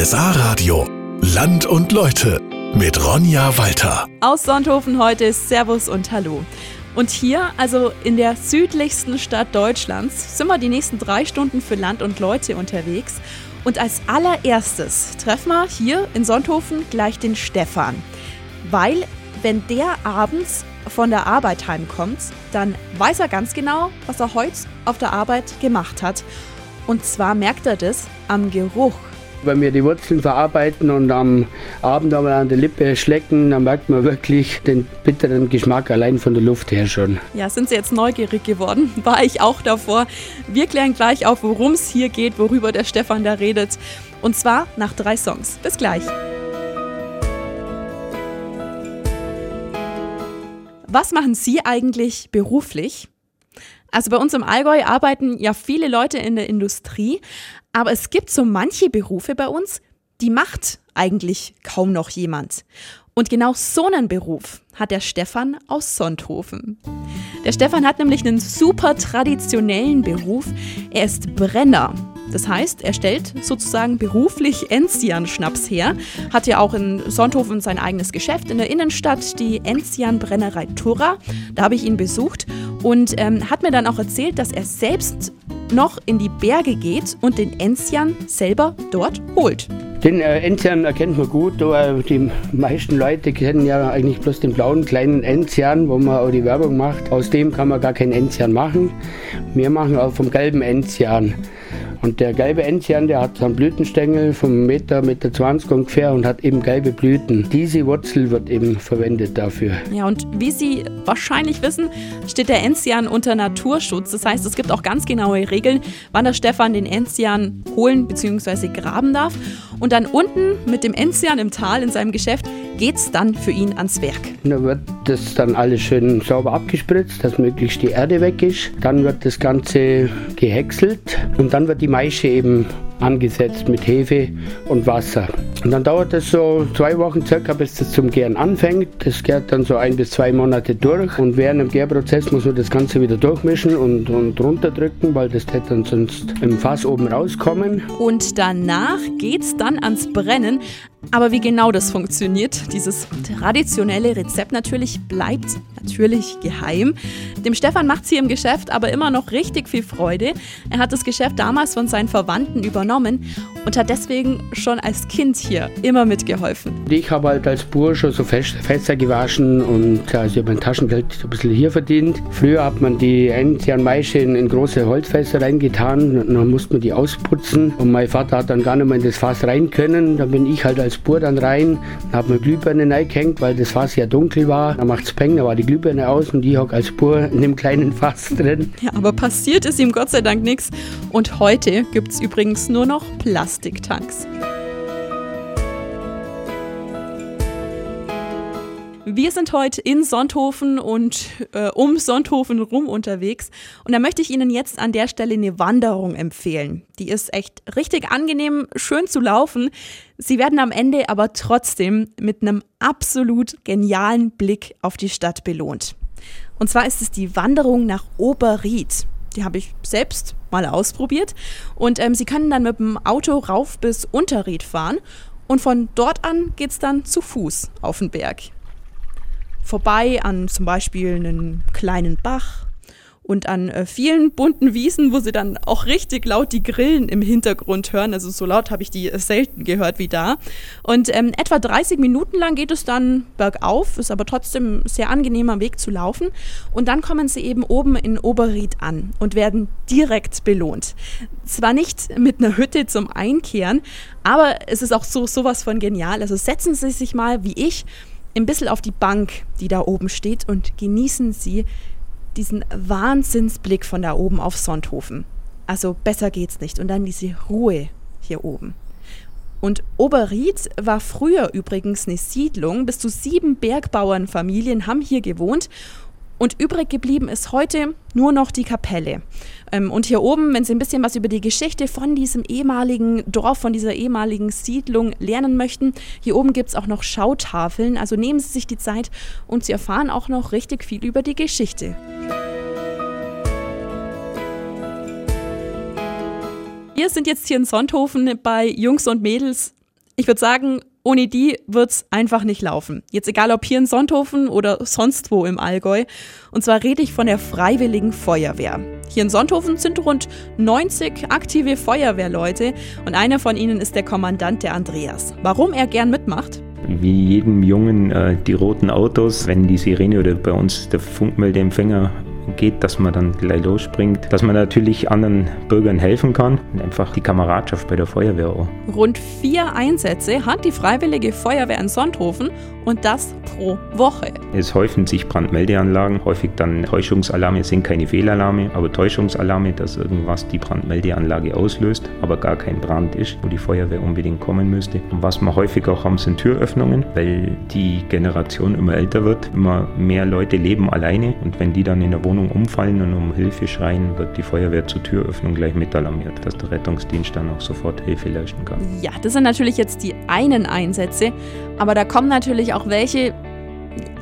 RSA Radio. Land und Leute mit Ronja Walter. Aus Sonthofen heute Servus und Hallo. Und hier, also in der südlichsten Stadt Deutschlands, sind wir die nächsten drei Stunden für Land und Leute unterwegs. Und als allererstes treffen wir hier in Sonthofen gleich den Stefan. Weil, wenn der abends von der Arbeit heimkommt, dann weiß er ganz genau, was er heute auf der Arbeit gemacht hat. Und zwar merkt er das am Geruch. Wenn wir die Wurzeln verarbeiten und am Abend aber an der Lippe schlecken, dann merkt man wirklich den bitteren Geschmack allein von der Luft her schon. Ja, sind Sie jetzt neugierig geworden? War ich auch davor. Wir klären gleich auf, worum es hier geht, worüber der Stefan da redet. Und zwar nach drei Songs. Bis gleich. Was machen Sie eigentlich beruflich? Also bei uns im Allgäu arbeiten ja viele Leute in der Industrie, aber es gibt so manche Berufe bei uns, die macht eigentlich kaum noch jemand. Und genau so einen Beruf hat der Stefan aus Sonthofen. Der Stefan hat nämlich einen super traditionellen Beruf. Er ist Brenner. Das heißt, er stellt sozusagen beruflich Enzian-Schnaps her, hat ja auch in Sonthofen sein eigenes Geschäft in der Innenstadt, die Enzian-Brennerei Turra. Da habe ich ihn besucht und ähm, hat mir dann auch erzählt, dass er selbst noch in die Berge geht und den Enzian selber dort holt. Den äh, Enzian erkennt man gut. Äh, die meisten Leute kennen ja eigentlich bloß den blauen kleinen Enzian, wo man auch die Werbung macht. Aus dem kann man gar keinen Enzian machen. Wir machen auch vom gelben Enzian. Und der gelbe Enzian, der hat einen Blütenstängel vom Meter, Meter 20 ungefähr und hat eben gelbe Blüten. Diese Wurzel wird eben verwendet dafür. Ja, und wie Sie wahrscheinlich wissen, steht der Enzian unter Naturschutz. Das heißt, es gibt auch ganz genaue Regeln, wann der Stefan den Enzian holen bzw. graben darf. Und dann unten mit dem Enzian im Tal in seinem Geschäft geht's dann für ihn ans Werk. Da wird das dann alles schön sauber abgespritzt, dass möglichst die Erde weg ist. Dann wird das Ganze gehäckselt und dann wird die Maische eben angesetzt mit Hefe und Wasser. Und dann dauert es so zwei Wochen circa, bis das zum Gären anfängt. Das gärt dann so ein bis zwei Monate durch. Und während dem Gärprozess muss man das Ganze wieder durchmischen und, und runterdrücken, weil das hätte dann sonst im Fass oben rauskommen. Und danach geht es dann ans Brennen. Aber wie genau das funktioniert, dieses traditionelle Rezept natürlich, bleibt natürlich geheim. Dem Stefan macht es hier im Geschäft aber immer noch richtig viel Freude. Er hat das Geschäft damals von seinen Verwandten übernommen und hat deswegen schon als Kind hier immer mitgeholfen. Ich habe halt als Bursche so Fässer gewaschen und also mein Taschengeld ein bisschen hier verdient. Früher hat man die Enzianmaische in, in große Holzfässer reingetan und dann musste man die ausputzen und mein Vater hat dann gar nicht mehr in das Fass rein können. Da bin ich halt als Bur dann rein, habe mir Glühbirne reingehängt, weil das Fass ja dunkel war. Da macht es Peng, da war die Glühbirne aus und ich hocke als Bur in dem kleinen Fass drin. Ja, aber passiert ist ihm Gott sei Dank nichts. Und heute gibt es übrigens nur noch Plastiktanks. Wir sind heute in Sonthofen und äh, um Sonthofen rum unterwegs. Und da möchte ich Ihnen jetzt an der Stelle eine Wanderung empfehlen. Die ist echt richtig angenehm, schön zu laufen. Sie werden am Ende aber trotzdem mit einem absolut genialen Blick auf die Stadt belohnt. Und zwar ist es die Wanderung nach Oberried. Die habe ich selbst mal ausprobiert. Und ähm, Sie können dann mit dem Auto rauf bis Unterried fahren. Und von dort an geht es dann zu Fuß auf den Berg vorbei an zum Beispiel einen kleinen Bach und an äh, vielen bunten Wiesen, wo sie dann auch richtig laut die Grillen im Hintergrund hören. Also so laut habe ich die äh, selten gehört wie da. Und ähm, etwa 30 Minuten lang geht es dann bergauf, ist aber trotzdem sehr angenehmer Weg zu laufen. Und dann kommen sie eben oben in Oberried an und werden direkt belohnt. Zwar nicht mit einer Hütte zum Einkehren, aber es ist auch so sowas von genial. Also setzen Sie sich mal wie ich ein bisschen auf die Bank, die da oben steht und genießen Sie diesen Wahnsinnsblick von da oben auf Sonthofen. Also besser geht's nicht. Und dann diese Ruhe hier oben. Und Oberried war früher übrigens eine Siedlung. Bis zu sieben Bergbauernfamilien haben hier gewohnt und übrig geblieben ist heute nur noch die Kapelle. Ähm, und hier oben, wenn Sie ein bisschen was über die Geschichte von diesem ehemaligen Dorf, von dieser ehemaligen Siedlung lernen möchten, hier oben gibt es auch noch Schautafeln. Also nehmen Sie sich die Zeit und Sie erfahren auch noch richtig viel über die Geschichte. Wir sind jetzt hier in Sonthofen bei Jungs und Mädels Ich würde sagen, ohne die wird's einfach nicht laufen. Jetzt egal ob hier in Sonthofen oder sonst wo im Allgäu. Und zwar rede ich von der Freiwilligen Feuerwehr. Hier in Sonthofen sind rund 90 aktive Feuerwehrleute und einer von ihnen ist der Kommandant der Andreas. Warum er gern mitmacht? Wie jedem Jungen äh, die roten Autos, wenn die Sirene oder bei uns der Funkmeldeempfänger geht, dass man dann gleich losspringt, dass man natürlich anderen Bürgern helfen kann und einfach die Kameradschaft bei der Feuerwehr auch. Rund vier Einsätze hat die Freiwillige Feuerwehr in Sonthofen und das pro Woche. Es häufen sich Brandmeldeanlagen, häufig dann Täuschungsalarme, es sind keine Fehlalarme, aber Täuschungsalarme, dass irgendwas die Brandmeldeanlage auslöst, aber gar kein Brand ist, wo die Feuerwehr unbedingt kommen müsste. Und was wir häufig auch haben, sind Türöffnungen, weil die Generation immer älter wird, immer mehr Leute leben alleine und wenn die dann in der Wohnung Wohnung umfallen und um Hilfe schreien, wird die Feuerwehr zur Türöffnung gleich mit alarmiert, dass der Rettungsdienst dann auch sofort Hilfe leisten kann. Ja, das sind natürlich jetzt die einen Einsätze, aber da kommen natürlich auch welche,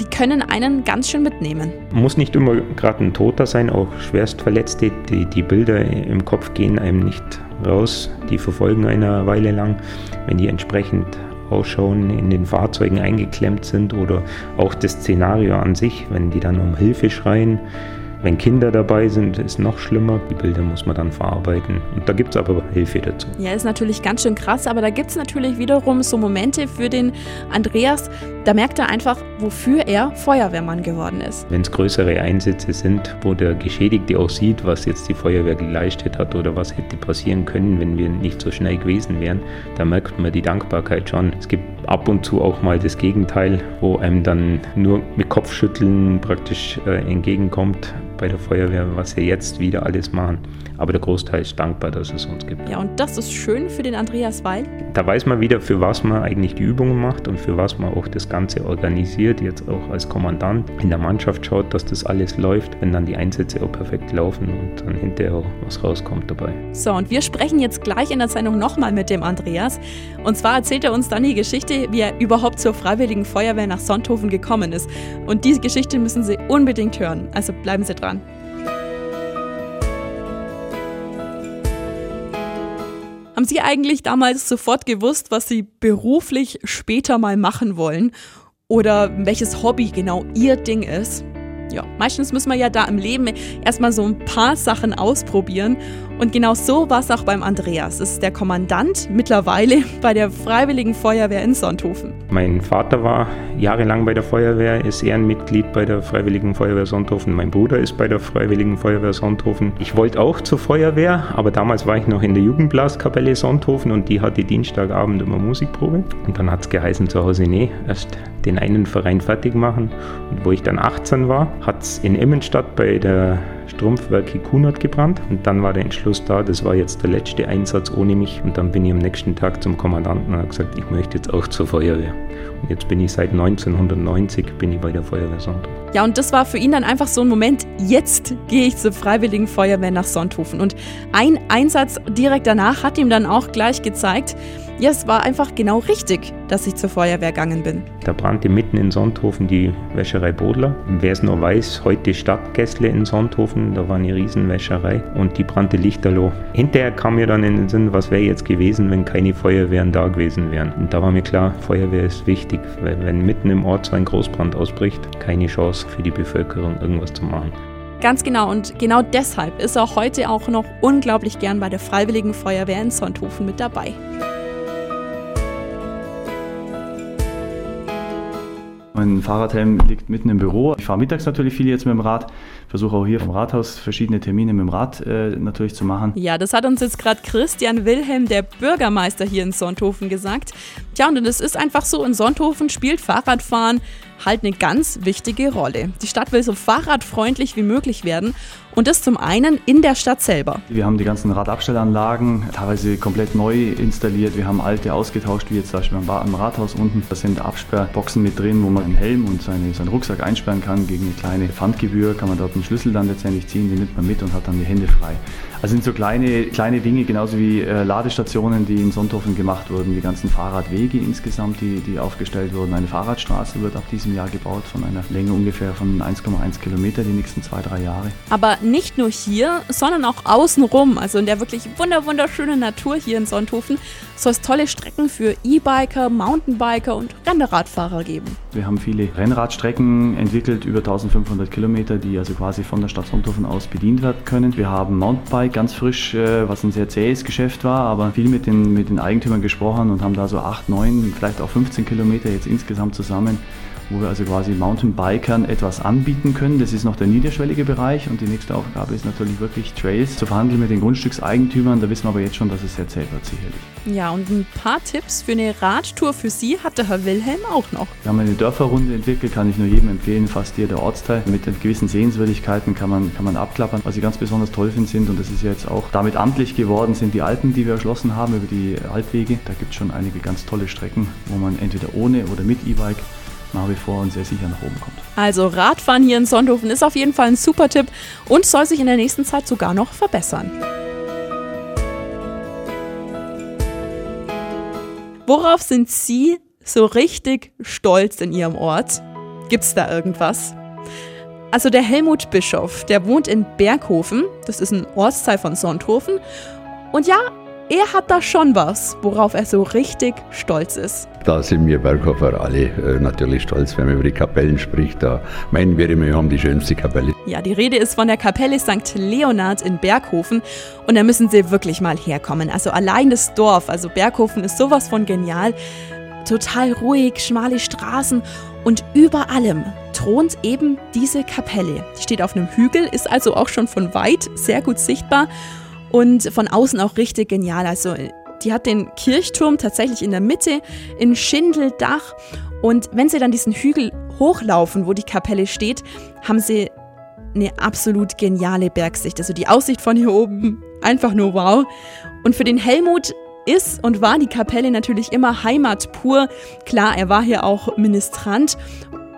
die können einen ganz schön mitnehmen. Muss nicht immer gerade ein Toter sein, auch Schwerstverletzte. Die, die Bilder im Kopf gehen einem nicht raus, die verfolgen eine Weile lang. Wenn die entsprechend ausschauen, in den Fahrzeugen eingeklemmt sind oder auch das Szenario an sich, wenn die dann um Hilfe schreien, wenn Kinder dabei sind, ist noch schlimmer. Die Bilder muss man dann verarbeiten. Und da gibt es aber Hilfe dazu. Ja, ist natürlich ganz schön krass, aber da gibt es natürlich wiederum so Momente für den Andreas, da merkt er einfach, wofür er Feuerwehrmann geworden ist. Wenn es größere Einsätze sind, wo der Geschädigte auch sieht, was jetzt die Feuerwehr geleistet hat oder was hätte passieren können, wenn wir nicht so schnell gewesen wären, da merkt man die Dankbarkeit schon. Es gibt ab und zu auch mal das Gegenteil, wo einem dann nur mit Kopfschütteln praktisch äh, entgegenkommt bei der Feuerwehr, was wir jetzt wieder alles machen. Aber der Großteil ist dankbar, dass es uns gibt. Ja, und das ist schön für den Andreas Weil. Da weiß man wieder, für was man eigentlich die Übungen macht und für was man auch das Ganze organisiert. Jetzt auch als Kommandant in der Mannschaft schaut, dass das alles läuft, wenn dann die Einsätze auch perfekt laufen und dann hinterher auch was rauskommt dabei. So, und wir sprechen jetzt gleich in der Sendung nochmal mit dem Andreas. Und zwar erzählt er uns dann die Geschichte, wie er überhaupt zur Freiwilligen Feuerwehr nach Sonthofen gekommen ist. Und diese Geschichte müssen Sie unbedingt hören. Also bleiben Sie dran. Haben Sie eigentlich damals sofort gewusst, was Sie beruflich später mal machen wollen? Oder welches Hobby genau Ihr Ding ist? Ja, meistens müssen wir ja da im Leben erstmal so ein paar Sachen ausprobieren. Und genau so war es auch beim Andreas. Es ist der Kommandant mittlerweile bei der Freiwilligen Feuerwehr in Sonthofen. Mein Vater war jahrelang bei der Feuerwehr, ist Ehrenmitglied bei der Freiwilligen Feuerwehr Sonthofen. Mein Bruder ist bei der Freiwilligen Feuerwehr Sonthofen. Ich wollte auch zur Feuerwehr, aber damals war ich noch in der Jugendblaskapelle Sonthofen und die hatte Dienstagabend immer Musikprobe. Und dann hat es geheißen zu Hause, nee, erst den einen Verein fertig machen. Und wo ich dann 18 war, hat es in Immenstadt bei der Strumpfwerke Kunert gebrannt. Und dann war der Entschluss da, das war jetzt der letzte Einsatz ohne mich. Und dann bin ich am nächsten Tag zum Kommandanten und habe gesagt, ich möchte jetzt auch zur Feuerwehr. Und jetzt bin ich seit 1990 bin ich bei der Feuerwehr Sonthofen. Ja, und das war für ihn dann einfach so ein Moment, jetzt gehe ich zur Freiwilligen Feuerwehr nach Sonthofen. Und ein Einsatz direkt danach hat ihm dann auch gleich gezeigt, ja, es war einfach genau richtig, dass ich zur Feuerwehr gegangen bin. Da brannte mitten in Sonthofen die Wäscherei Bodler. Wer es noch weiß, heute Stadtgässle in Sonthofen, da war eine Riesenwäscherei und die brannte lichterloh. Hinterher kam mir dann in den Sinn, was wäre jetzt gewesen, wenn keine Feuerwehren da gewesen wären. Und da war mir klar, Feuerwehr ist wichtig, weil wenn mitten im Ort so ein Großbrand ausbricht, keine Chance für die Bevölkerung irgendwas zu machen. Ganz genau und genau deshalb ist er heute auch noch unglaublich gern bei der Freiwilligen Feuerwehr in Sonthofen mit dabei. Mein Fahrradhelm liegt mitten im Büro. Ich fahre mittags natürlich viel jetzt mit dem Rad. Versuche auch hier vom Rathaus verschiedene Termine mit dem Rad äh, natürlich zu machen. Ja, das hat uns jetzt gerade Christian Wilhelm, der Bürgermeister hier in Sonthofen, gesagt. Tja, und es ist einfach so, in Sonthofen spielt Fahrradfahren halt eine ganz wichtige Rolle. Die Stadt will so fahrradfreundlich wie möglich werden und das zum einen in der Stadt selber. Wir haben die ganzen Radabstellanlagen teilweise komplett neu installiert. Wir haben alte ausgetauscht, wie jetzt zum Beispiel am Rathaus unten. Da sind Absperrboxen mit drin, wo man einen Helm und seine, seinen Rucksack einsperren kann. Gegen eine kleine Pfandgebühr kann man dort einen Schlüssel dann letztendlich ziehen, den nimmt man mit und hat dann die Hände frei. Also sind so kleine, kleine Dinge, genauso wie äh, Ladestationen, die in Sonthofen gemacht wurden, die ganzen Fahrradwege insgesamt, die, die aufgestellt wurden. Eine Fahrradstraße wird ab diesem Jahr gebaut von einer Länge ungefähr von 1,1 Kilometer die nächsten zwei, drei Jahre. Aber nicht nur hier, sondern auch außenrum, also in der wirklich wunderschönen Natur hier in Sonthofen, soll es tolle Strecken für E-Biker, Mountainbiker und Rennradfahrer geben. Wir haben viele Rennradstrecken entwickelt, über 1500 Kilometer, die also quasi von der Stadt Sonthofen aus bedient werden können. Wir haben Mountainbike ganz frisch, äh, was ein sehr zähes Geschäft war, aber viel mit den, mit den Eigentümern gesprochen und haben da so 8, 9, vielleicht auch 15 Kilometer jetzt insgesamt zusammen wo wir also quasi Mountainbikern etwas anbieten können. Das ist noch der niederschwellige Bereich und die nächste Aufgabe ist natürlich wirklich Trails zu verhandeln mit den Grundstückseigentümern. Da wissen wir aber jetzt schon, dass es sehr zäh wird sicherlich. Ja, und ein paar Tipps für eine Radtour für Sie hat der Herr Wilhelm auch noch. Wir haben eine Dörferrunde entwickelt, kann ich nur jedem empfehlen, fast jeder Ortsteil. Mit gewissen Sehenswürdigkeiten kann man, kann man abklappern. Was ich ganz besonders toll finde sind, und das ist jetzt auch damit amtlich geworden, sind die Alpen, die wir erschlossen haben über die Altwege. Da gibt es schon einige ganz tolle Strecken, wo man entweder ohne oder mit E-Bike nach wie vor und sehr sicher nach oben kommt. Also Radfahren hier in Sonthofen ist auf jeden Fall ein super Tipp und soll sich in der nächsten Zeit sogar noch verbessern. Worauf sind Sie so richtig stolz in Ihrem Ort? Gibt's da irgendwas? Also der Helmut Bischof, der wohnt in Berghofen, das ist ein Ortsteil von Sonthofen. Und ja, er hat da schon was, worauf er so richtig stolz ist. Da sind wir Berghofer alle äh, natürlich stolz, wenn man über die Kapellen spricht. Da meinen wir immer, wir haben die schönste Kapelle. Ja, die Rede ist von der Kapelle St. Leonhard in Berghofen und da müssen Sie wirklich mal herkommen. Also allein das Dorf, also Berghofen ist sowas von genial. Total ruhig, schmale Straßen und über allem thront eben diese Kapelle. Die steht auf einem Hügel, ist also auch schon von weit sehr gut sichtbar und von außen auch richtig genial. Also die hat den Kirchturm tatsächlich in der Mitte, in Schindeldach und wenn sie dann diesen Hügel hochlaufen, wo die Kapelle steht, haben sie eine absolut geniale Bergsicht. Also die Aussicht von hier oben, einfach nur wow. Und für den Helmut ist und war die Kapelle natürlich immer Heimat pur. Klar, er war hier auch Ministrant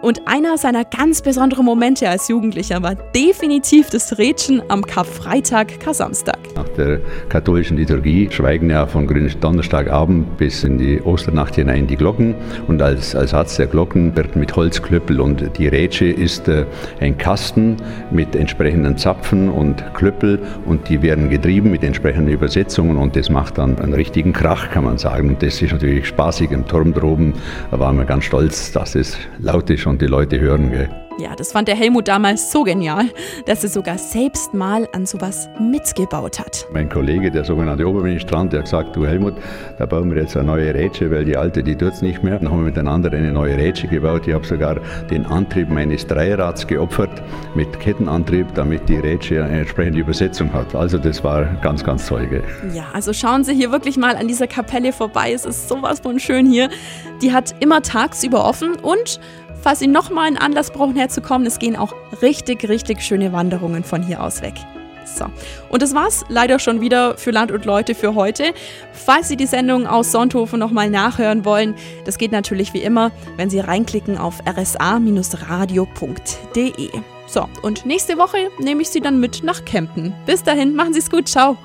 und einer seiner ganz besonderen Momente als Jugendlicher war definitiv das Rätschen am Karfreitag, Kar-Samstag. Nach der katholischen Liturgie schweigen ja von Donnerstagabend bis in die Osternacht hinein die Glocken und als Ersatz der Glocken wird mit Holzklöppel und die Rätsche ist äh, ein Kasten mit entsprechenden Zapfen und Klöppel und die werden getrieben mit entsprechenden Übersetzungen und das macht dann einen richtigen Krach, kann man sagen. Und das ist natürlich spaßig im Turm droben. Waren wir ganz stolz, dass es laut ist und die Leute hören. Gell. Ja, das fand der Helmut damals so genial, dass er sogar selbst mal an sowas mitgebaut hat. Mein Kollege, der sogenannte Oberministrant, der hat gesagt, du Helmut, da bauen wir jetzt eine neue Rätsche, weil die alte, die tut es nicht mehr. Dann haben wir miteinander eine neue Rätsche gebaut. Ich habe sogar den Antrieb meines Dreirads geopfert mit Kettenantrieb, damit die Rätsche eine entsprechende Übersetzung hat. Also das war ganz, ganz toll. Gell. Ja, also schauen Sie hier wirklich mal an dieser Kapelle vorbei. Es ist sowas von schön hier. Die hat immer tagsüber offen und Falls Sie nochmal einen Anlass brauchen, herzukommen, es gehen auch richtig, richtig schöne Wanderungen von hier aus weg. So. Und das war's leider schon wieder für Land und Leute für heute. Falls Sie die Sendung aus Sonthofen nochmal nachhören wollen, das geht natürlich wie immer, wenn Sie reinklicken auf rsa-radio.de. So, und nächste Woche nehme ich Sie dann mit nach Kempten. Bis dahin, machen Sie es gut, ciao.